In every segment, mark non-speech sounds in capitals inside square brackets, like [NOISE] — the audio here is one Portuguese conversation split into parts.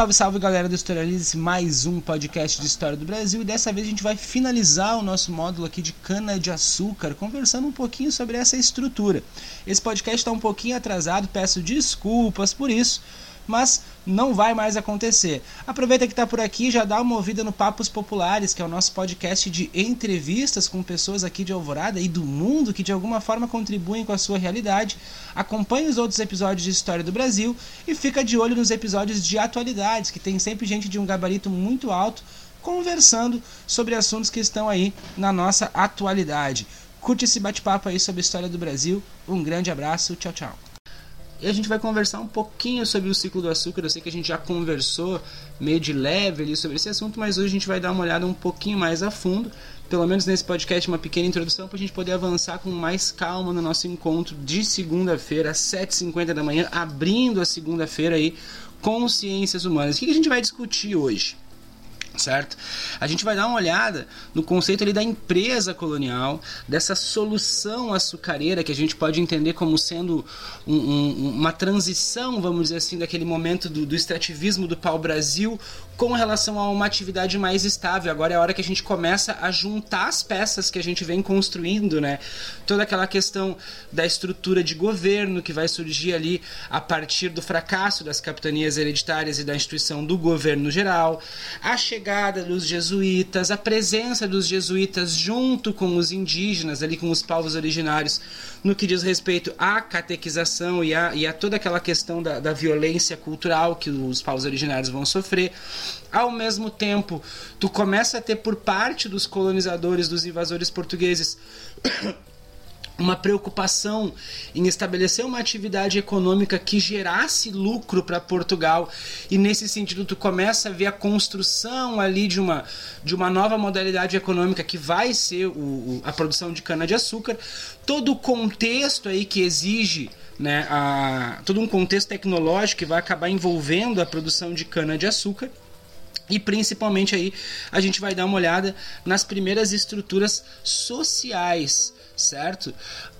Salve, salve galera do Historialize, mais um podcast de história do Brasil e dessa vez a gente vai finalizar o nosso módulo aqui de cana de açúcar, conversando um pouquinho sobre essa estrutura. Esse podcast está um pouquinho atrasado, peço desculpas por isso, mas não vai mais acontecer. Aproveita que está por aqui já dá uma ouvida no Papos Populares, que é o nosso podcast de entrevistas com pessoas aqui de Alvorada e do mundo que de alguma forma contribuem com a sua realidade. Acompanhe os outros episódios de História do Brasil e fica de olho nos episódios de atualidades, que tem sempre gente de um gabarito muito alto conversando sobre assuntos que estão aí na nossa atualidade. Curte esse bate-papo aí sobre a história do Brasil. Um grande abraço, tchau, tchau. E a gente vai conversar um pouquinho sobre o ciclo do açúcar. Eu sei que a gente já conversou meio de leve ali sobre esse assunto, mas hoje a gente vai dar uma olhada um pouquinho mais a fundo. Pelo menos nesse podcast, uma pequena introdução para a gente poder avançar com mais calma no nosso encontro de segunda-feira, às 7h50 da manhã, abrindo a segunda-feira aí com ciências humanas. O que a gente vai discutir hoje? Certo? A gente vai dar uma olhada no conceito ali da empresa colonial, dessa solução açucareira que a gente pode entender como sendo um, um, uma transição, vamos dizer assim, daquele momento do, do extrativismo do pau-brasil com relação a uma atividade mais estável. Agora é a hora que a gente começa a juntar as peças que a gente vem construindo, né? Toda aquela questão da estrutura de governo que vai surgir ali a partir do fracasso das capitanias hereditárias e da instituição do governo geral, a chegada dos jesuítas, a presença dos jesuítas junto com os indígenas, ali com os povos originários, no que diz respeito à catequização e a, e a toda aquela questão da, da violência cultural que os povos originários vão sofrer ao mesmo tempo, tu começa a ter por parte dos colonizadores, dos invasores portugueses, [COUGHS] uma preocupação em estabelecer uma atividade econômica que gerasse lucro para Portugal. E nesse sentido tu começa a ver a construção ali de uma, de uma nova modalidade econômica que vai ser o, a produção de cana de açúcar todo o contexto aí que exige né, a, todo um contexto tecnológico que vai acabar envolvendo a produção de cana de açúcar e principalmente aí a gente vai dar uma olhada nas primeiras estruturas sociais, certo?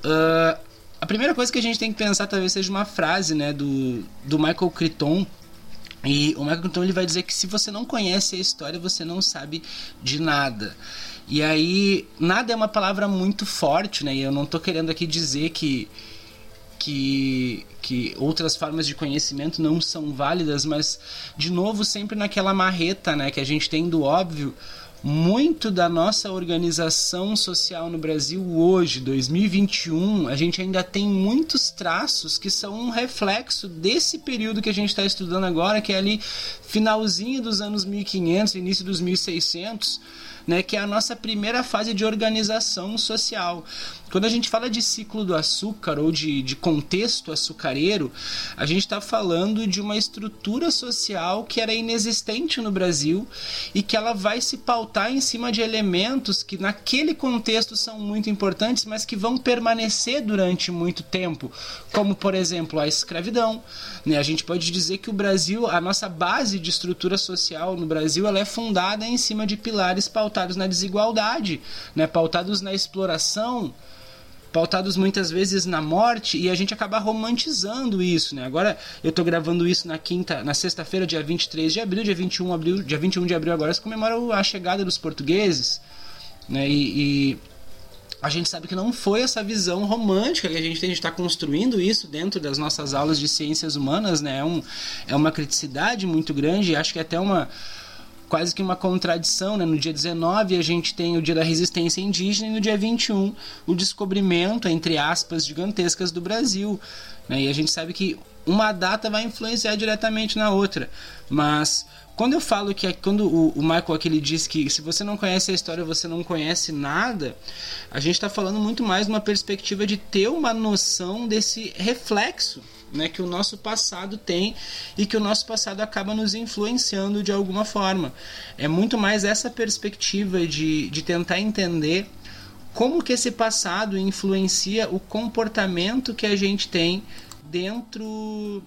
Uh, a primeira coisa que a gente tem que pensar talvez seja uma frase né, do, do Michael Crichton. E o Michael Crichton ele vai dizer que se você não conhece a história, você não sabe de nada. E aí, nada é uma palavra muito forte, né? E eu não estou querendo aqui dizer que que, que outras formas de conhecimento não são válidas, mas de novo sempre naquela marreta, né, que a gente tem do óbvio, muito da nossa organização social no Brasil hoje, 2021, a gente ainda tem muitos traços que são um reflexo desse período que a gente está estudando agora, que é ali finalzinho dos anos 1500, início dos 1600 né, que é a nossa primeira fase de organização social. Quando a gente fala de ciclo do açúcar ou de, de contexto açucareiro, a gente está falando de uma estrutura social que era inexistente no Brasil e que ela vai se pautar em cima de elementos que naquele contexto são muito importantes, mas que vão permanecer durante muito tempo, como por exemplo a escravidão. Né? A gente pode dizer que o Brasil, a nossa base de estrutura social no Brasil, ela é fundada em cima de pilares pautados na desigualdade, né? pautados na exploração pautados muitas vezes na morte e a gente acaba romantizando isso, né? Agora eu tô gravando isso na quinta, na sexta-feira, dia 23 de abril, dia 21 de abril, dia 21 de abril agora se comemora a chegada dos portugueses, né? E, e a gente sabe que não foi essa visão romântica que a gente tem, a gente está construindo isso dentro das nossas aulas de ciências humanas, né? É, um, é uma criticidade muito grande, acho que é até uma quase que uma contradição, né? No dia 19 a gente tem o dia da resistência indígena e no dia 21 o descobrimento, entre aspas, gigantescas do Brasil. Né? E a gente sabe que uma data vai influenciar diretamente na outra. Mas quando eu falo que quando o, Michael aqui ele diz que se você não conhece a história, você não conhece nada, a gente está falando muito mais de uma perspectiva de ter uma noção desse reflexo né, que o nosso passado tem e que o nosso passado acaba nos influenciando de alguma forma. É muito mais essa perspectiva de, de tentar entender como que esse passado influencia o comportamento que a gente tem dentro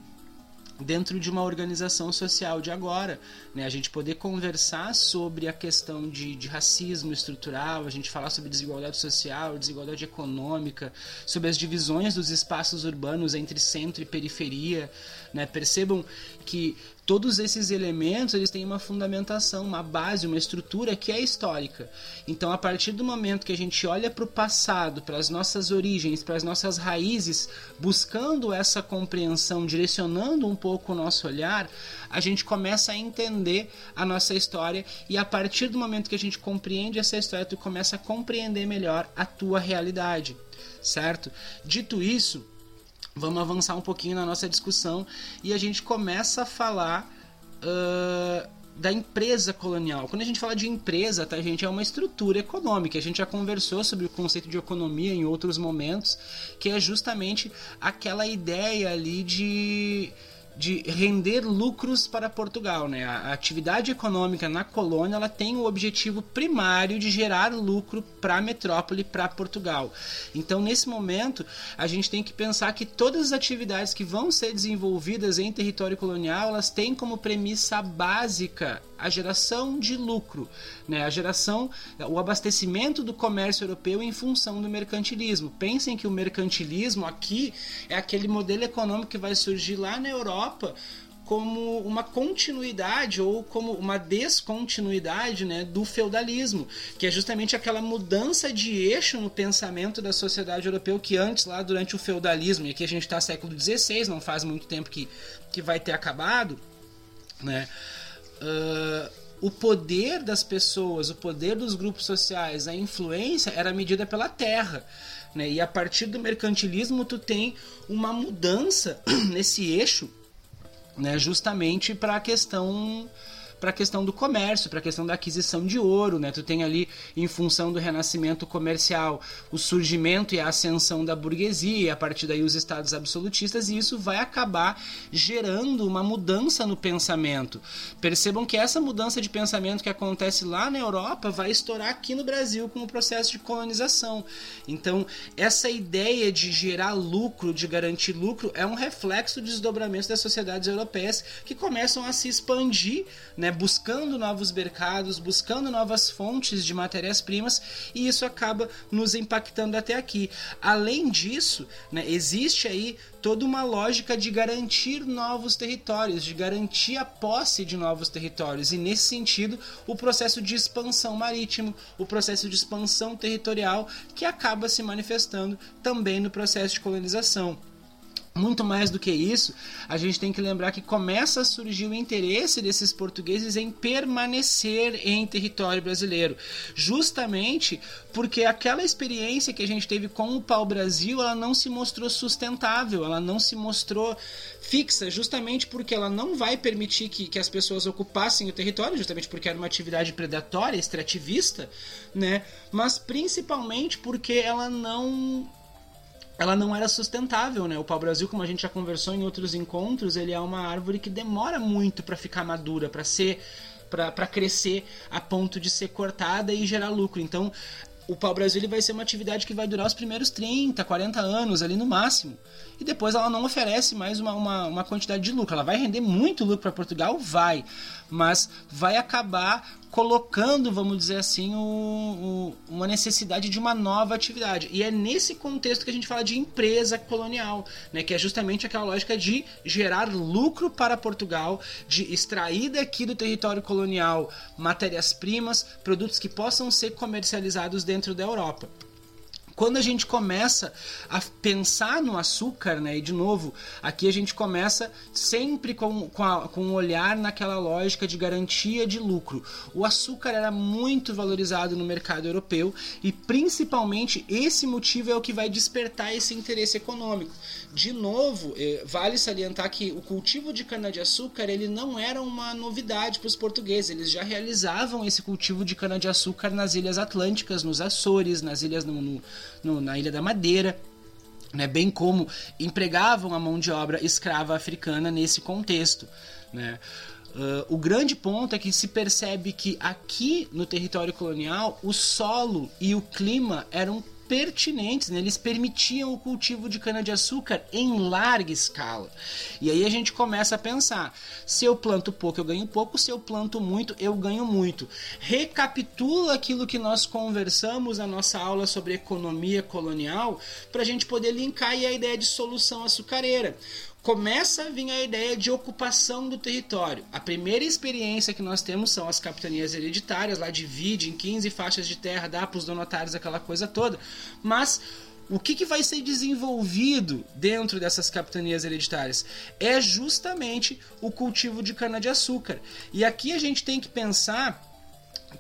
dentro de uma organização social de agora. Né? A gente poder conversar sobre a questão de, de racismo estrutural, a gente falar sobre desigualdade social, desigualdade econômica, sobre as divisões dos espaços urbanos entre centro e periferia. Né? Percebam que todos esses elementos eles têm uma fundamentação, uma base, uma estrutura que é histórica. Então, a partir do momento que a gente olha para o passado, para as nossas origens, para as nossas raízes, buscando essa compreensão, direcionando um pouco o nosso olhar, a gente começa a entender a nossa história e a partir do momento que a gente compreende essa história, tu começa a compreender melhor a tua realidade, certo? Dito isso, vamos avançar um pouquinho na nossa discussão e a gente começa a falar uh, da empresa colonial. Quando a gente fala de empresa, tá, gente, é uma estrutura econômica. A gente já conversou sobre o conceito de economia em outros momentos, que é justamente aquela ideia ali de de render lucros para Portugal. Né? A atividade econômica na colônia ela tem o objetivo primário de gerar lucro para a metrópole, para Portugal. Então, nesse momento, a gente tem que pensar que todas as atividades que vão ser desenvolvidas em território colonial elas têm como premissa básica a geração de lucro, né? a geração, o abastecimento do comércio europeu em função do mercantilismo. Pensem que o mercantilismo aqui é aquele modelo econômico que vai surgir lá na Europa como uma continuidade ou como uma descontinuidade né, do feudalismo, que é justamente aquela mudança de eixo no pensamento da sociedade europeia que antes, lá durante o feudalismo, e aqui a gente está século XVI, não faz muito tempo que, que vai ter acabado, né? Uh, o poder das pessoas, o poder dos grupos sociais, a influência era medida pela terra. Né? E a partir do mercantilismo, tu tem uma mudança [CLEARS THROAT] nesse eixo, né? justamente para a questão para a questão do comércio, para a questão da aquisição de ouro, né? Tu tem ali, em função do renascimento comercial, o surgimento e a ascensão da burguesia, a partir daí os estados absolutistas, e isso vai acabar gerando uma mudança no pensamento. Percebam que essa mudança de pensamento que acontece lá na Europa vai estourar aqui no Brasil com o processo de colonização. Então, essa ideia de gerar lucro, de garantir lucro, é um reflexo do desdobramento das sociedades europeias que começam a se expandir, né? Buscando novos mercados, buscando novas fontes de matérias-primas e isso acaba nos impactando até aqui. Além disso, né, existe aí toda uma lógica de garantir novos territórios, de garantir a posse de novos territórios e nesse sentido o processo de expansão marítimo, o processo de expansão territorial que acaba se manifestando também no processo de colonização. Muito mais do que isso, a gente tem que lembrar que começa a surgir o interesse desses portugueses em permanecer em território brasileiro, justamente porque aquela experiência que a gente teve com o pau-brasil, ela não se mostrou sustentável, ela não se mostrou fixa, justamente porque ela não vai permitir que, que as pessoas ocupassem o território, justamente porque era uma atividade predatória, extrativista, né? Mas principalmente porque ela não ela não era sustentável, né? O pau-brasil, como a gente já conversou em outros encontros, ele é uma árvore que demora muito para ficar madura, para ser para crescer a ponto de ser cortada e gerar lucro. Então, o pau-brasil vai ser uma atividade que vai durar os primeiros 30, 40 anos ali no máximo. E depois ela não oferece mais uma, uma, uma quantidade de lucro. Ela vai render muito lucro para Portugal? Vai. Mas vai acabar colocando, vamos dizer assim, uma necessidade de uma nova atividade. E é nesse contexto que a gente fala de empresa colonial, né, que é justamente aquela lógica de gerar lucro para Portugal, de extrair daqui do território colonial matérias-primas, produtos que possam ser comercializados dentro da Europa quando a gente começa a pensar no açúcar, né, e de novo, aqui a gente começa sempre com, com, a, com um olhar naquela lógica de garantia de lucro. O açúcar era muito valorizado no mercado europeu e principalmente esse motivo é o que vai despertar esse interesse econômico. De novo, eh, vale salientar que o cultivo de cana-de-açúcar ele não era uma novidade para os portugueses, eles já realizavam esse cultivo de cana-de-açúcar nas ilhas atlânticas, nos Açores, nas ilhas no, no no, na Ilha da Madeira. Né, bem como empregavam a mão de obra escrava africana nesse contexto. Né? Uh, o grande ponto é que se percebe que aqui no território colonial o solo e o clima eram pertinentes, né? eles permitiam o cultivo de cana-de-açúcar em larga escala. E aí a gente começa a pensar: se eu planto pouco, eu ganho pouco, se eu planto muito, eu ganho muito. Recapitula aquilo que nós conversamos na nossa aula sobre economia colonial para a gente poder linkar a ideia de solução açucareira começa a vir a ideia de ocupação do território. A primeira experiência que nós temos são as capitanias hereditárias, lá divide em 15 faixas de terra, dá para os donatários aquela coisa toda. Mas o que, que vai ser desenvolvido dentro dessas capitanias hereditárias? É justamente o cultivo de cana-de-açúcar. E aqui a gente tem que pensar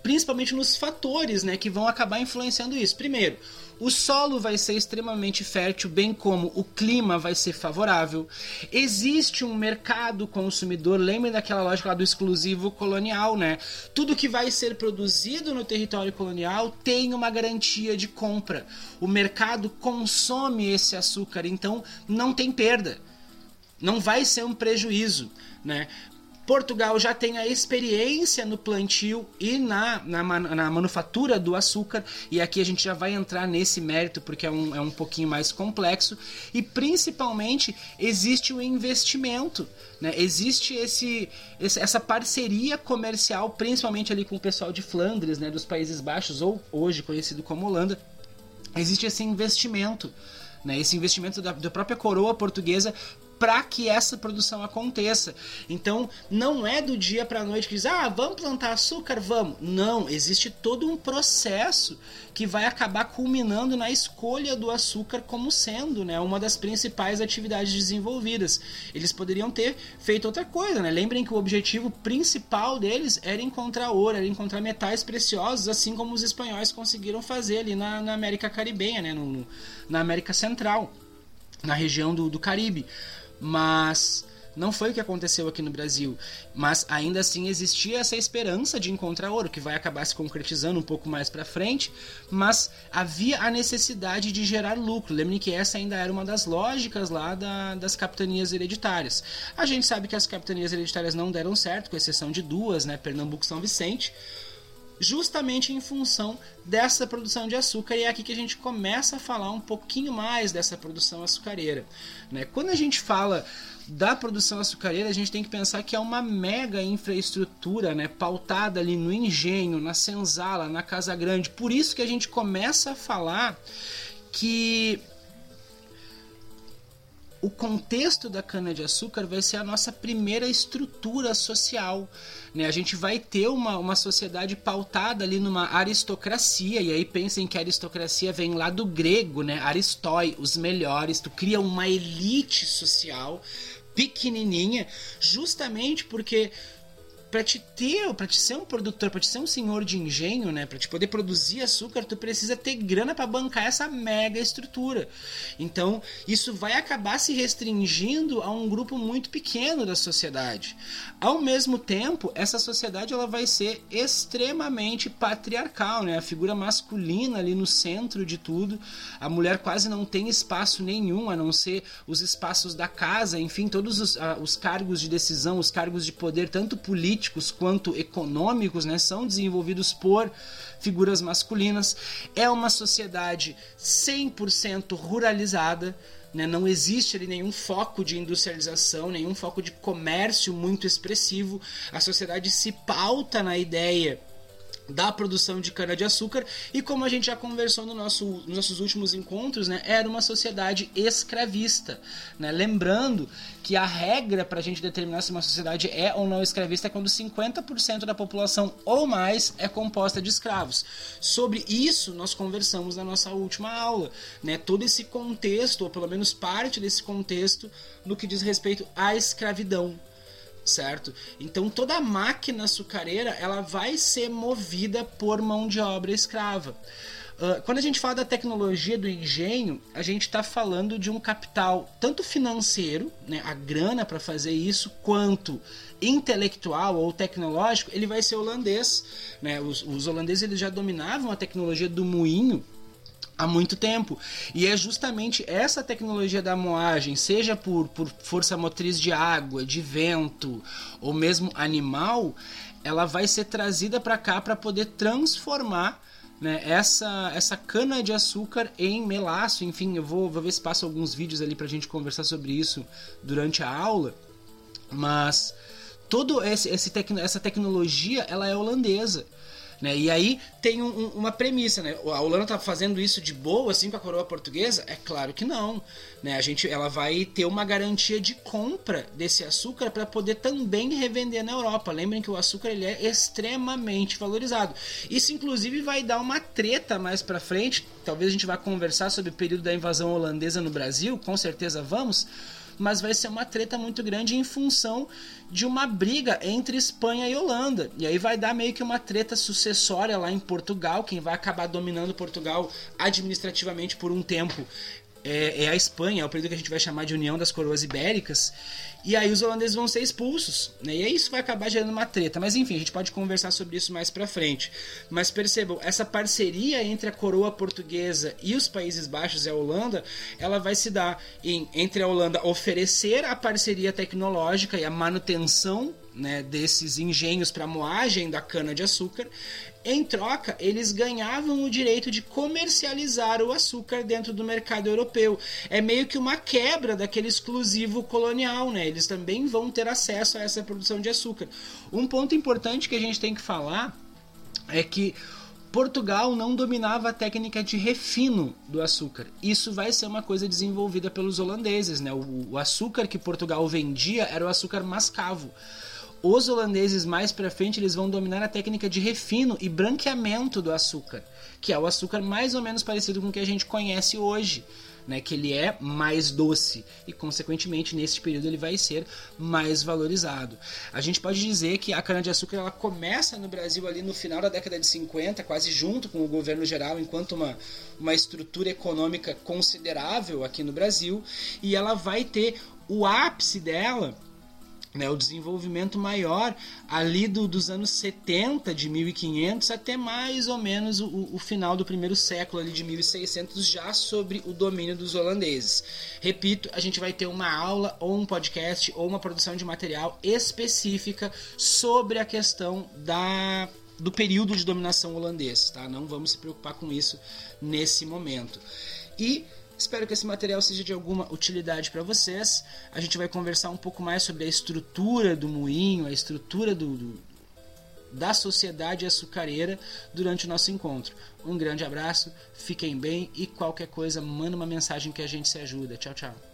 principalmente nos fatores né, que vão acabar influenciando isso. Primeiro, o solo vai ser extremamente fértil, bem como o clima vai ser favorável. Existe um mercado consumidor, lembrem daquela lógica lá do exclusivo colonial, né? Tudo que vai ser produzido no território colonial tem uma garantia de compra. O mercado consome esse açúcar, então não tem perda. Não vai ser um prejuízo, né? Portugal já tem a experiência no plantio e na, na, na, manufatura do açúcar, e aqui a gente já vai entrar nesse mérito porque é um, é um pouquinho mais complexo, e principalmente existe o investimento, né? existe esse, esse, essa parceria comercial, principalmente ali com o pessoal de Flandres, né? dos Países Baixos, ou hoje conhecido como Holanda, existe esse investimento. Né, esse investimento da, da própria coroa portuguesa para que essa produção aconteça. Então, não é do dia para a noite que diz: "Ah, vamos plantar açúcar, vamos". Não, existe todo um processo que vai acabar culminando na escolha do açúcar como sendo, né, uma das principais atividades desenvolvidas. Eles poderiam ter feito outra coisa, né? Lembrem que o objetivo principal deles era encontrar ouro, era encontrar metais preciosos, assim como os espanhóis conseguiram fazer ali na, na América Caribenha, né, no, na América Central, na região do, do Caribe mas não foi o que aconteceu aqui no Brasil. Mas ainda assim existia essa esperança de encontrar ouro, que vai acabar se concretizando um pouco mais para frente, mas havia a necessidade de gerar lucro. Lembre que essa ainda era uma das lógicas lá da, das capitanias hereditárias. A gente sabe que as capitanias hereditárias não deram certo, com exceção de duas, né, Pernambuco e São Vicente justamente em função dessa produção de açúcar, e é aqui que a gente começa a falar um pouquinho mais dessa produção açucareira. Né? Quando a gente fala da produção açucareira, a gente tem que pensar que é uma mega infraestrutura, né, pautada ali no engenho, na senzala, na casa grande. Por isso que a gente começa a falar que o contexto da cana-de-açúcar vai ser a nossa primeira estrutura social. Né? A gente vai ter uma, uma sociedade pautada ali numa aristocracia, e aí pensem que a aristocracia vem lá do grego, né? Aristói, os melhores, tu cria uma elite social pequenininha, justamente porque para te ter, para te ser um produtor, para te ser um senhor de engenho, né, para te poder produzir açúcar, tu precisa ter grana para bancar essa mega estrutura. Então, isso vai acabar se restringindo a um grupo muito pequeno da sociedade. Ao mesmo tempo, essa sociedade ela vai ser extremamente patriarcal, né? A figura masculina ali no centro de tudo. A mulher quase não tem espaço nenhum, a não ser os espaços da casa, enfim, todos os, uh, os cargos de decisão, os cargos de poder, tanto político políticos quanto econômicos, né, são desenvolvidos por figuras masculinas. É uma sociedade 100% ruralizada, né, não existe ali nenhum foco de industrialização, nenhum foco de comércio muito expressivo. A sociedade se pauta na ideia da produção de cana-de-açúcar e como a gente já conversou no nosso, nos nossos últimos encontros, né, era uma sociedade escravista. Né? Lembrando que a regra para a gente determinar se uma sociedade é ou não escravista é quando 50% da população ou mais é composta de escravos. Sobre isso nós conversamos na nossa última aula. Né? Todo esse contexto, ou pelo menos parte desse contexto, no que diz respeito à escravidão certo? Então toda a máquina açucareira ela vai ser movida por mão de obra escrava. Uh, quando a gente fala da tecnologia do engenho, a gente está falando de um capital tanto financeiro, né, a grana para fazer isso, quanto intelectual ou tecnológico, ele vai ser holandês. Né? Os, os holandeses eles já dominavam a tecnologia do moinho há muito tempo. E é justamente essa tecnologia da moagem, seja por, por força motriz de água, de vento ou mesmo animal, ela vai ser trazida para cá para poder transformar né, essa, essa cana de açúcar em melaço. Enfim, eu vou, vou ver se passo alguns vídeos ali para a gente conversar sobre isso durante a aula. Mas todo esse, esse tec, essa tecnologia ela é holandesa. Né? E aí tem um, uma premissa, né? A Holanda tá fazendo isso de boa, assim, com a coroa portuguesa? É claro que não. Né? A gente, ela vai ter uma garantia de compra desse açúcar para poder também revender na Europa. Lembrem que o açúcar ele é extremamente valorizado. Isso, inclusive, vai dar uma treta mais para frente. Talvez a gente vá conversar sobre o período da invasão holandesa no Brasil, com certeza vamos mas vai ser uma treta muito grande em função de uma briga entre Espanha e Holanda. E aí vai dar meio que uma treta sucessória lá em Portugal, quem vai acabar dominando Portugal administrativamente por um tempo é, é, a Espanha, é o período que a gente vai chamar de União das Coroas Ibéricas. E aí os holandeses vão ser expulsos, né? E aí isso vai acabar gerando uma treta. Mas enfim, a gente pode conversar sobre isso mais pra frente. Mas percebam, essa parceria entre a coroa portuguesa e os Países Baixos e a Holanda, ela vai se dar em, entre a Holanda oferecer a parceria tecnológica e a manutenção né, desses engenhos para moagem da cana de açúcar em troca, eles ganhavam o direito de comercializar o açúcar dentro do mercado europeu. É meio que uma quebra daquele exclusivo colonial, né? Eles também vão ter acesso a essa produção de açúcar. Um ponto importante que a gente tem que falar é que Portugal não dominava a técnica de refino do açúcar. Isso vai ser uma coisa desenvolvida pelos holandeses, né? O açúcar que Portugal vendia era o açúcar mascavo. Os holandeses mais para frente eles vão dominar a técnica de refino e branqueamento do açúcar, que é o açúcar mais ou menos parecido com o que a gente conhece hoje. Né, que ele é mais doce e, consequentemente, nesse período ele vai ser mais valorizado. A gente pode dizer que a cana-de-açúcar ela começa no Brasil ali no final da década de 50, quase junto com o governo geral, enquanto uma, uma estrutura econômica considerável aqui no Brasil, e ela vai ter o ápice dela né, o desenvolvimento maior ali do, dos anos 70 de 1500 até mais ou menos o, o, final do primeiro século ali de 1600 já sobre o domínio dos holandeses. Repito, a gente vai ter uma aula ou um podcast ou uma produção de material específica sobre a questão da do período de dominação holandês, tá? Não vamos se preocupar com isso nesse momento. E Espero que esse material seja de alguma utilidade para vocês. A gente vai conversar um pouco mais sobre a estrutura do moinho, a estrutura do, do, da sociedade açucareira durante o nosso encontro. Um grande abraço, fiquem bem e qualquer coisa, manda uma mensagem que a gente se ajuda. Tchau, tchau.